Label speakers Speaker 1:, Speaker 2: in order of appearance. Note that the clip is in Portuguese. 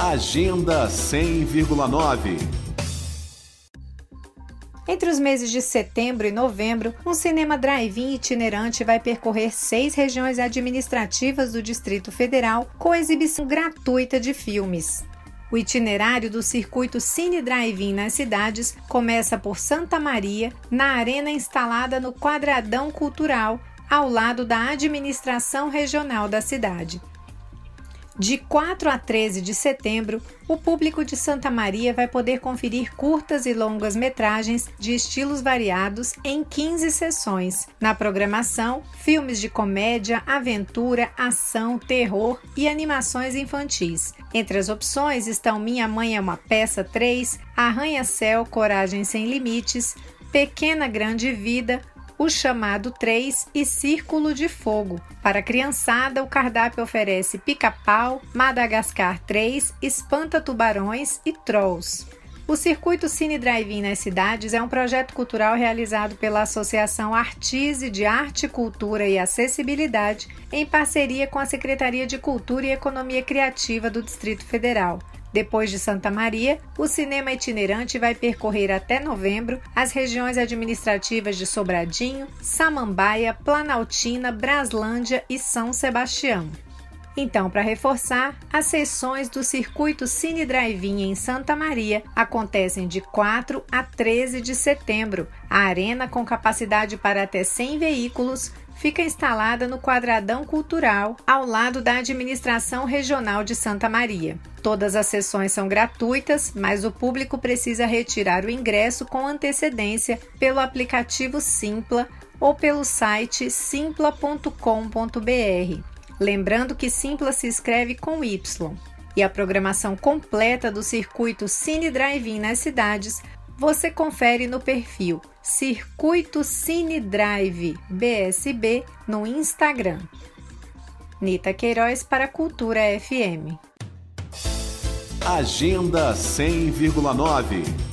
Speaker 1: Agenda 100,9
Speaker 2: entre os meses de setembro e novembro, um cinema drive-in itinerante vai percorrer seis regiões administrativas do Distrito Federal com exibição gratuita de filmes. O itinerário do circuito Cine Drive-In nas cidades começa por Santa Maria, na arena instalada no Quadradão Cultural, ao lado da administração regional da cidade. De 4 a 13 de setembro, o público de Santa Maria vai poder conferir curtas e longas metragens de estilos variados em 15 sessões. Na programação, filmes de comédia, aventura, ação, terror e animações infantis. Entre as opções estão Minha Mãe é uma Peça 3, Arranha-Céu Coragem Sem Limites, Pequena Grande Vida, o chamado 3 e Círculo de Fogo. Para a criançada, o cardápio oferece pica-pau, Madagascar 3, espanta-tubarões e trolls. O Circuito Cine Drive-In nas cidades é um projeto cultural realizado pela Associação Artise de Arte, Cultura e Acessibilidade, em parceria com a Secretaria de Cultura e Economia Criativa do Distrito Federal. Depois de Santa Maria, o cinema itinerante vai percorrer até novembro as regiões administrativas de Sobradinho, Samambaia, Planaltina, Braslândia e São Sebastião. Então, para reforçar, as sessões do Circuito Cine Drive-In em Santa Maria acontecem de 4 a 13 de setembro. A arena, com capacidade para até 100 veículos, fica instalada no Quadradão Cultural, ao lado da Administração Regional de Santa Maria. Todas as sessões são gratuitas, mas o público precisa retirar o ingresso com antecedência pelo aplicativo Simpla ou pelo site simpla.com.br. Lembrando que Simpla se escreve com Y. E a programação completa do circuito Cine Drive-In nas cidades você confere no perfil Circuito Cine Drive BSB no Instagram. Nita Queiroz para Cultura FM.
Speaker 1: Agenda 100,9